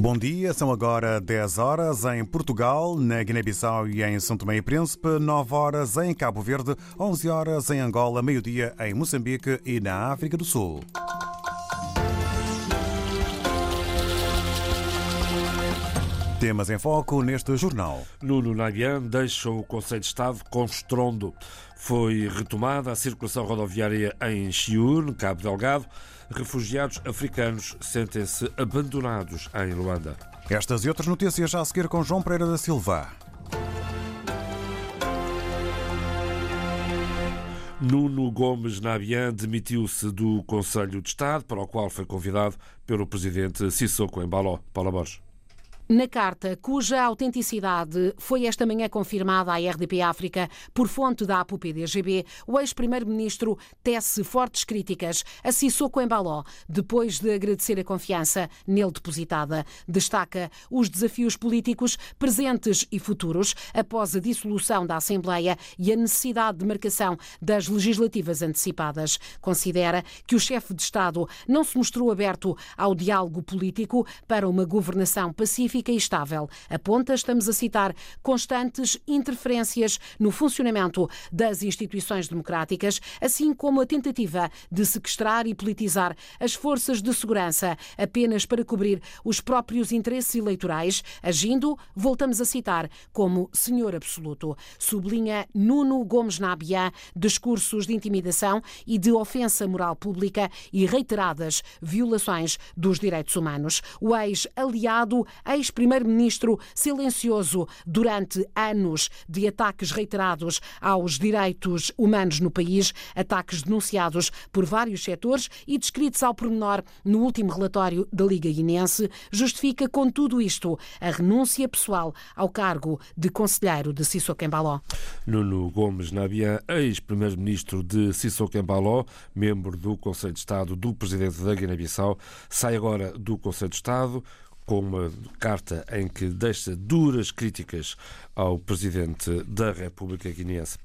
Bom dia, são agora 10 horas em Portugal, na Guiné-Bissau e em São Tomé e Príncipe, 9 horas em Cabo Verde, 11 horas em Angola, meio-dia em Moçambique e na África do Sul. Temas em foco neste jornal. Nuno Nabian deixa o Conselho de Estado com estrondo. Foi retomada a circulação rodoviária em Chiur, Cabo Delgado. Refugiados africanos sentem-se abandonados em Luanda. Estas e outras notícias já a seguir com João Pereira da Silva. Nuno Gomes Nabian demitiu-se do Conselho de Estado, para o qual foi convidado pelo presidente Sissoko Embaló. Paula Borges. Na carta, cuja autenticidade foi esta manhã confirmada à RDP África por fonte da APU-PDGB, o ex-primeiro-ministro tece fortes críticas a Sissoko Embaló, depois de agradecer a confiança nele depositada. Destaca os desafios políticos presentes e futuros após a dissolução da Assembleia e a necessidade de marcação das legislativas antecipadas. Considera que o chefe de Estado não se mostrou aberto ao diálogo político para uma governação pacífica e estável. Aponta, estamos a citar, constantes interferências no funcionamento das instituições democráticas, assim como a tentativa de sequestrar e politizar as forças de segurança apenas para cobrir os próprios interesses eleitorais, agindo, voltamos a citar, como senhor absoluto. Sublinha Nuno Gomes Nabian discursos de intimidação e de ofensa moral pública e reiteradas violações dos direitos humanos. O ex-aliado, ex ex-primeiro-ministro silencioso durante anos de ataques reiterados aos direitos humanos no país, ataques denunciados por vários setores e descritos ao pormenor no último relatório da Liga Guinense, justifica com tudo isto a renúncia pessoal ao cargo de conselheiro de Sissoko Embaló. Nuno Gomes Nabian, ex-primeiro-ministro de Sissoko Embaló, membro do Conselho de Estado do presidente da Guiné-Bissau, sai agora do Conselho de Estado com uma carta em que deixa duras críticas ao presidente da República Guineense.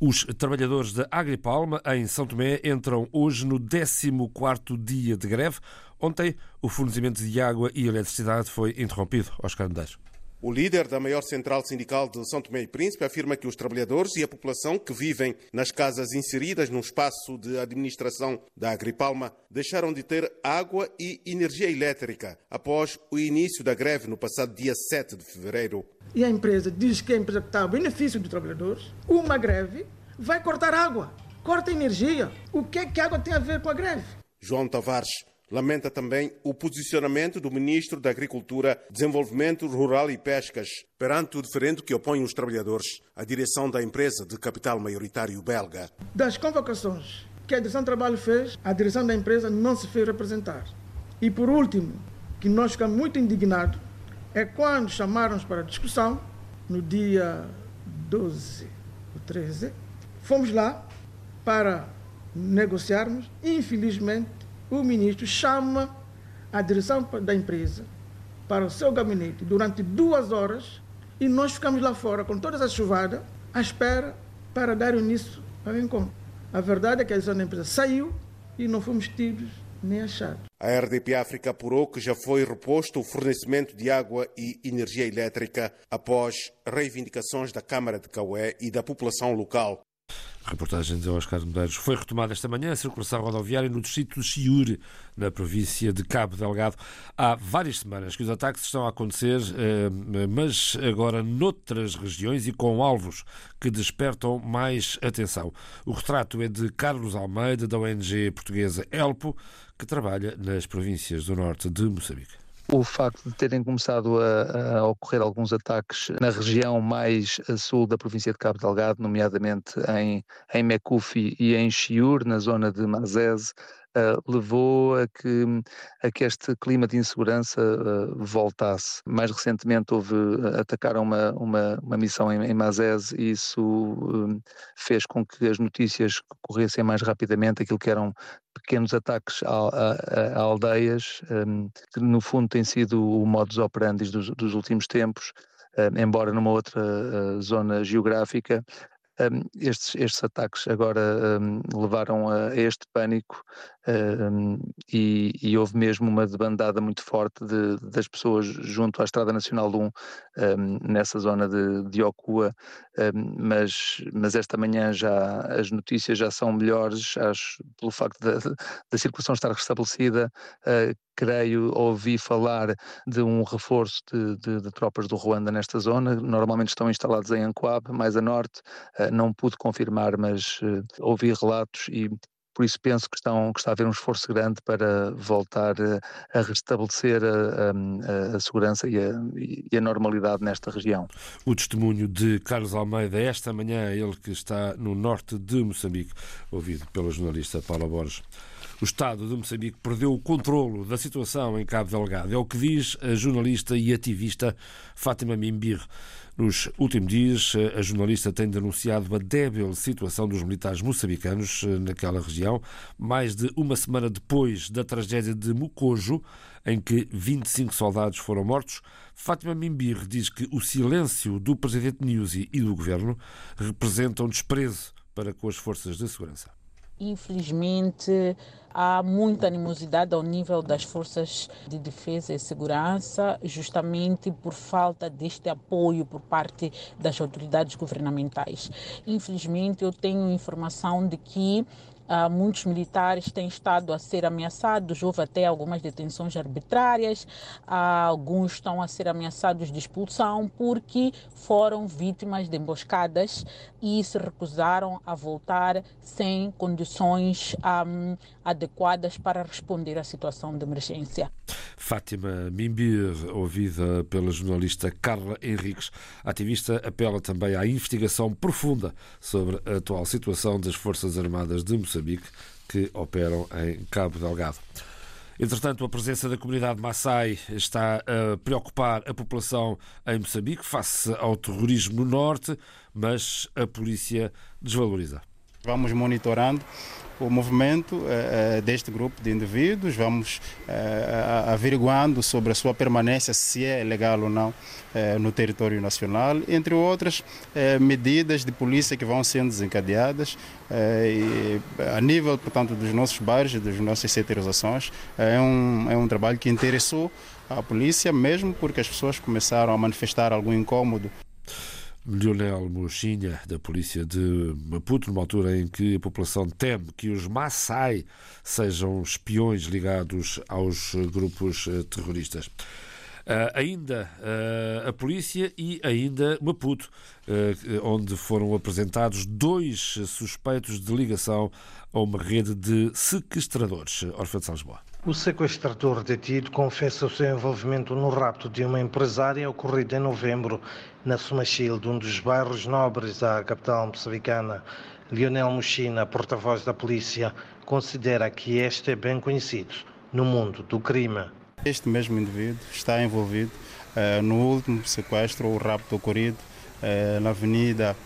Os trabalhadores da Agripalma, em São Tomé, entram hoje no 14º dia de greve. Ontem, o fornecimento de água e eletricidade foi interrompido. Oscar Medeiros. O líder da maior central sindical de São Tomé e Príncipe afirma que os trabalhadores e a população que vivem nas casas inseridas no espaço de administração da Agripalma deixaram de ter água e energia elétrica após o início da greve no passado dia 7 de fevereiro. E a empresa diz que a empresa que está a benefício dos trabalhadores, uma greve vai cortar água, corta energia. O que é que a água tem a ver com a greve? João Tavares Lamenta também o posicionamento do Ministro da Agricultura, Desenvolvimento Rural e Pescas perante o diferendo que opõe os trabalhadores à direção da empresa de capital maioritário belga. Das convocações que a direção de trabalho fez, a direção da empresa não se fez representar. E por último, que nós ficamos muito indignados, é quando chamaram-nos para discussão, no dia 12 ou 13, fomos lá para negociarmos infelizmente, o ministro chama a direção da empresa para o seu gabinete durante duas horas e nós ficamos lá fora com todas as chuvadas à espera para dar início ao encontro. A verdade é que a direção da empresa saiu e não fomos tidos nem achados. A RDP África apurou que já foi reposto o fornecimento de água e energia elétrica após reivindicações da Câmara de Caué e da população local. Reportagem de Oscar Medeiros. Foi retomada esta manhã a circulação rodoviária no distrito de Chiure, na província de Cabo Delgado. Há várias semanas que os ataques estão a acontecer, eh, mas agora noutras regiões e com alvos que despertam mais atenção. O retrato é de Carlos Almeida, da ONG portuguesa Elpo, que trabalha nas províncias do norte de Moçambique o facto de terem começado a, a, ocorrer alguns ataques na região mais a sul da província de Cabo Delgado, nomeadamente em, em Mecufi e em Chiur, na zona de Mazese, levou a que, a que este clima de insegurança uh, voltasse. Mais recentemente houve, atacaram uma, uma, uma missão em, em Mazés e isso fez com que as notícias corressem mais rapidamente, aquilo que eram pequenos ataques a, a, a aldeias, um, que no fundo tem sido o modus operandi dos, dos últimos tempos, embora numa outra zona geográfica, um, estes, estes ataques agora um, levaram a este pânico e, e, houve mesmo uma debandada muito forte de, das pessoas junto à Estrada Nacional 1, nessa zona de, de Ocua, mas, mas esta manhã já as notícias já são melhores, acho, pelo facto da, da circulação estar restabelecida, uh, creio, ouvi falar de um reforço de, de, de, tropas do Ruanda nesta zona. Normalmente estão instalados em Ancoab, mais a norte. Uh, não pude confirmar, mas uh, ouvi relatos e por isso penso que, estão, que está a haver um esforço grande para voltar a, a restabelecer a, a, a segurança e, e a, normalidade nesta região. O testemunho de Carlos Almeida esta manhã, ele que está no norte de Moçambique, ouvido pela jornalista Paula Borges. O Estado de Moçambique perdeu o controlo da situação em Cabo Delgado. É o que diz a jornalista e ativista Fátima Mimbir. Nos últimos dias, a jornalista tem denunciado a débil situação dos militares moçambicanos eh, naquela região, mais de uma semana depois da tragédia de Mucojo, em que 25 soldados foram mortos. Fátima Mimbir diz que o silêncio do presidente Nyusi e do governo representa um desprezo para com as forças de segurança. Infelizmente, há muita animosidade ao nível das forças de defesa e segurança, justamente por falta deste apoio por parte das autoridades governamentais. Infelizmente, eu tenho informação de que Uh, muitos militares têm estado a ser ameaçados, houve até algumas detenções arbitrárias, uh, alguns estão a ser ameaçados de expulsão porque foram vítimas de emboscadas e se recusaram a voltar sem condições um, adequadas para responder à situação de emergência. Fátima Mimbir, ouvida pela jornalista Carla Henriques, ativista, apela também à investigação profunda sobre a atual situação das Forças Armadas de Moçambique que operam em Cabo Delgado. Entretanto, a presença da comunidade Maasai está a preocupar a população em Moçambique face ao terrorismo no norte, mas a polícia desvaloriza. Vamos monitorando o movimento uh, deste grupo de indivíduos, vamos uh, averiguando sobre a sua permanência, se é legal ou não no território nacional, entre outras medidas de polícia que vão sendo desencadeadas e, a nível, portanto, dos nossos bairros, das nossas setorizações. É um, é um trabalho que interessou a polícia, mesmo porque as pessoas começaram a manifestar algum incômodo Lionel Mochinha, da polícia de Maputo, numa altura em que a população teme que os Maasai sejam espiões ligados aos grupos eh, terroristas. Uh, ainda uh, a polícia e ainda Maputo, uh, onde foram apresentados dois suspeitos de ligação a uma rede de sequestradores. Orfeu de São Lisboa. O sequestrador detido confessa o seu envolvimento no rapto de uma empresária ocorrido em novembro na Somachilde, um dos bairros nobres da capital moçambicana. Lionel Mochina, porta-voz da polícia, considera que este é bem conhecido no mundo do crime. Este mesmo indivíduo está envolvido uh, no último sequestro ou rapto ocorrido uh, na Avenida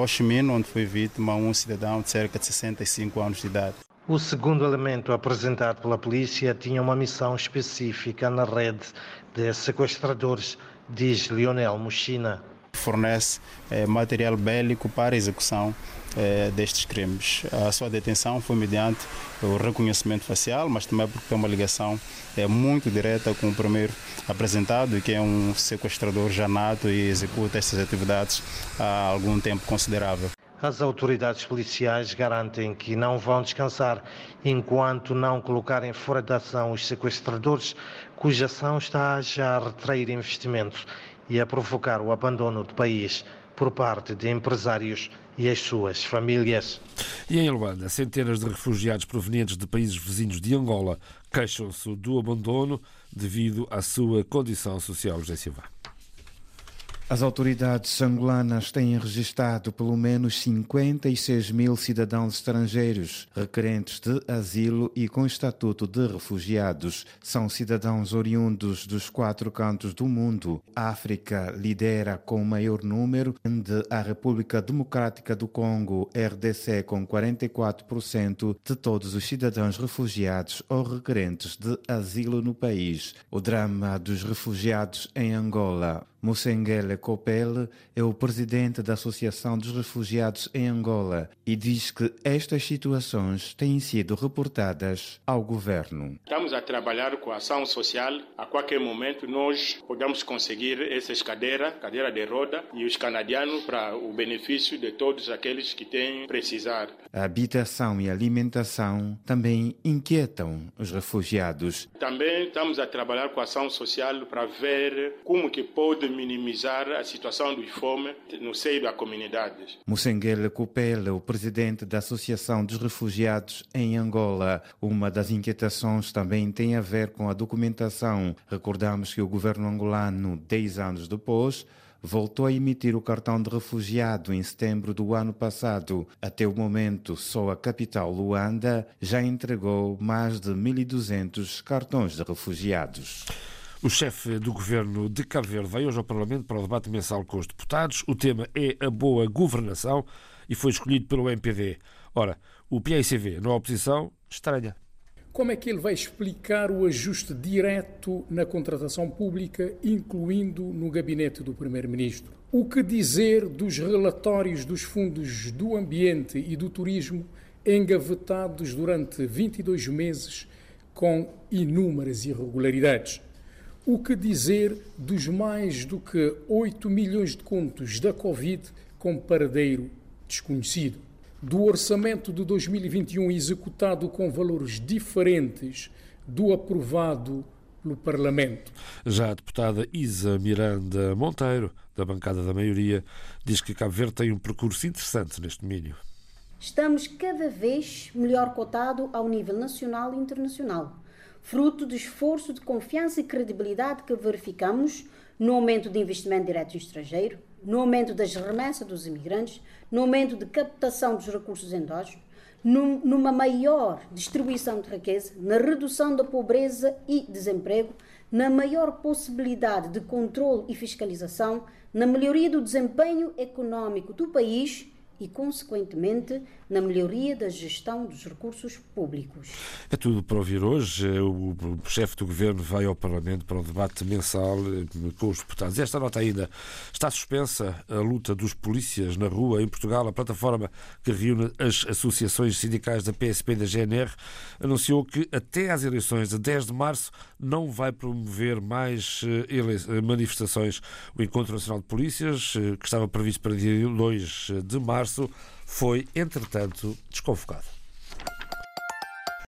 Oximino, onde foi vítima um cidadão de cerca de 65 anos de idade. O segundo elemento apresentado pela polícia tinha uma missão específica na rede de sequestradores, diz Lionel Mochina. Fornece eh, material bélico para execução eh, destes crimes. A sua detenção foi mediante o reconhecimento facial, mas também porque tem uma ligação é, muito direta com o primeiro apresentado, que é um sequestrador já nato e executa estas atividades há algum tempo considerável. As autoridades policiais garantem que não vão descansar enquanto não colocarem fora de ação os sequestradores, cuja ação está já a retrair investimentos e a provocar o abandono do país por parte de empresários e as suas famílias. E em Luanda, centenas de refugiados provenientes de países vizinhos de Angola queixam-se do abandono devido à sua condição social. José Silva. As autoridades angolanas têm registrado pelo menos 56 mil cidadãos estrangeiros requerentes de asilo e com estatuto de refugiados. São cidadãos oriundos dos quatro cantos do mundo. A África lidera com o maior número, de a República Democrática do Congo, RDC, com 44% de todos os cidadãos refugiados ou requerentes de asilo no país. O drama dos refugiados em Angola Mossengele Copel é o presidente da Associação dos Refugiados em Angola e diz que estas situações têm sido reportadas ao governo. Estamos a trabalhar com a ação social. A qualquer momento nós podemos conseguir essas cadeiras, cadeira de roda e os canadianos para o benefício de todos aqueles que têm precisar. A habitação e a alimentação também inquietam os refugiados. Também estamos a trabalhar com a ação social para ver como que pode minimizar a situação de fome no seio da comunidade. Mussengele Cupela, o presidente da Associação dos Refugiados em Angola. Uma das inquietações também tem a ver com a documentação. Recordamos que o governo angolano, 10 anos depois, voltou a emitir o cartão de refugiado em setembro do ano passado. Até o momento, só a capital Luanda já entregou mais de 1.200 cartões de refugiados. O chefe do governo de Cabo Verde vai hoje ao Parlamento para o debate mensal com os deputados. O tema é a boa governação e foi escolhido pelo MPD. Ora, o PICV na oposição estranha. Como é que ele vai explicar o ajuste direto na contratação pública, incluindo no gabinete do Primeiro-Ministro? O que dizer dos relatórios dos fundos do ambiente e do turismo engavetados durante 22 meses com inúmeras irregularidades? O que dizer dos mais do que 8 milhões de contos da Covid com paradeiro desconhecido? do orçamento de 2021 executado com valores diferentes do aprovado pelo Parlamento. Já a deputada Isa Miranda Monteiro, da bancada da maioria, diz que Cabo Verde tem um percurso interessante neste domínio. Estamos cada vez melhor cotado ao nível nacional e internacional, fruto do esforço de confiança e credibilidade que verificamos no aumento de investimento direto estrangeiro, no aumento das remessas dos imigrantes, no aumento de captação dos recursos endógenos, numa maior distribuição de riqueza, na redução da pobreza e desemprego, na maior possibilidade de controle e fiscalização, na melhoria do desempenho econômico do país e, consequentemente, na melhoria da gestão dos recursos públicos. É tudo para ouvir hoje. O chefe do governo vai ao Parlamento para um debate mensal eh, com os deputados. Esta nota ainda está suspensa a luta dos polícias na rua em Portugal. A plataforma que reúne as associações sindicais da PSP e da GNR anunciou que até às eleições de 10 de março não vai promover mais eh, manifestações. O Encontro Nacional de Polícias, eh, que estava previsto para dia 2 de março, foi, entretanto, desconvocado.